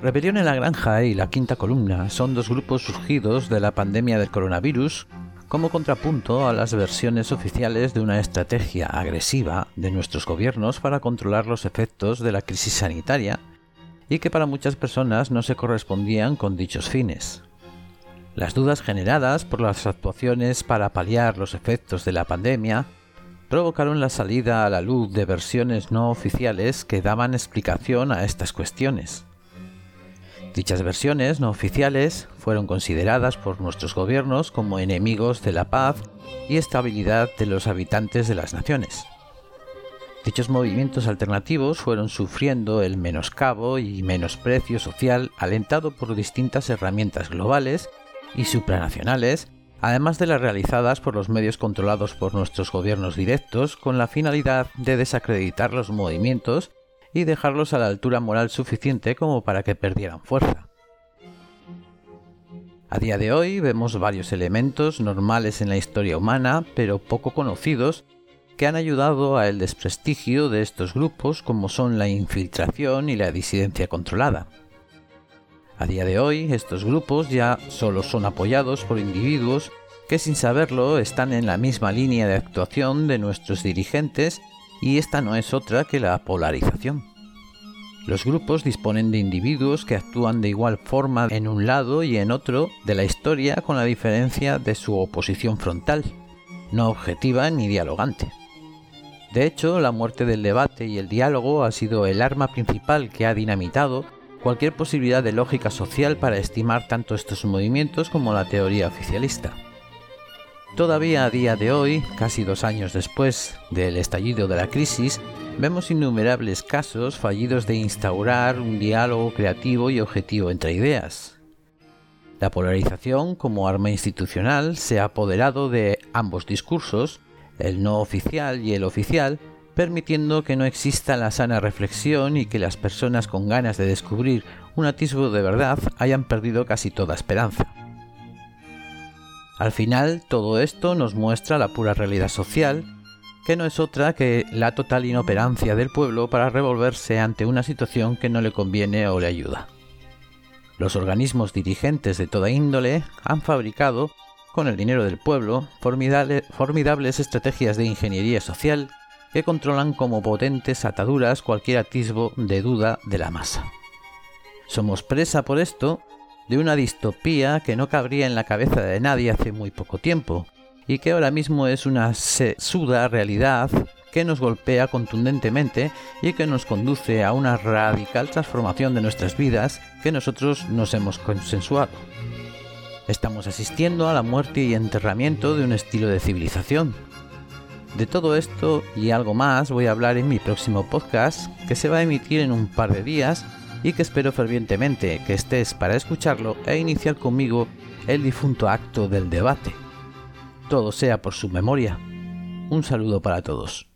Rebelión en la Granja y La Quinta Columna son dos grupos surgidos de la pandemia del coronavirus como contrapunto a las versiones oficiales de una estrategia agresiva de nuestros gobiernos para controlar los efectos de la crisis sanitaria y que para muchas personas no se correspondían con dichos fines. Las dudas generadas por las actuaciones para paliar los efectos de la pandemia provocaron la salida a la luz de versiones no oficiales que daban explicación a estas cuestiones. Dichas versiones no oficiales fueron consideradas por nuestros gobiernos como enemigos de la paz y estabilidad de los habitantes de las naciones. Dichos movimientos alternativos fueron sufriendo el menoscabo y menosprecio social alentado por distintas herramientas globales y supranacionales, además de las realizadas por los medios controlados por nuestros gobiernos directos con la finalidad de desacreditar los movimientos y dejarlos a la altura moral suficiente como para que perdieran fuerza. A día de hoy vemos varios elementos normales en la historia humana, pero poco conocidos, que han ayudado al desprestigio de estos grupos como son la infiltración y la disidencia controlada. A día de hoy, estos grupos ya solo son apoyados por individuos que sin saberlo están en la misma línea de actuación de nuestros dirigentes y esta no es otra que la polarización. Los grupos disponen de individuos que actúan de igual forma en un lado y en otro de la historia con la diferencia de su oposición frontal, no objetiva ni dialogante. De hecho, la muerte del debate y el diálogo ha sido el arma principal que ha dinamitado cualquier posibilidad de lógica social para estimar tanto estos movimientos como la teoría oficialista. Todavía a día de hoy, casi dos años después del estallido de la crisis, vemos innumerables casos fallidos de instaurar un diálogo creativo y objetivo entre ideas. La polarización como arma institucional se ha apoderado de ambos discursos, el no oficial y el oficial, permitiendo que no exista la sana reflexión y que las personas con ganas de descubrir un atisbo de verdad hayan perdido casi toda esperanza. Al final, todo esto nos muestra la pura realidad social, que no es otra que la total inoperancia del pueblo para revolverse ante una situación que no le conviene o le ayuda. Los organismos dirigentes de toda índole han fabricado, con el dinero del pueblo, formidables estrategias de ingeniería social que controlan como potentes ataduras cualquier atisbo de duda de la masa. Somos presa por esto de una distopía que no cabría en la cabeza de nadie hace muy poco tiempo, y que ahora mismo es una sesuda realidad que nos golpea contundentemente y que nos conduce a una radical transformación de nuestras vidas que nosotros nos hemos consensuado. Estamos asistiendo a la muerte y enterramiento de un estilo de civilización. De todo esto y algo más voy a hablar en mi próximo podcast que se va a emitir en un par de días y que espero fervientemente que estés para escucharlo e iniciar conmigo el difunto acto del debate. Todo sea por su memoria. Un saludo para todos.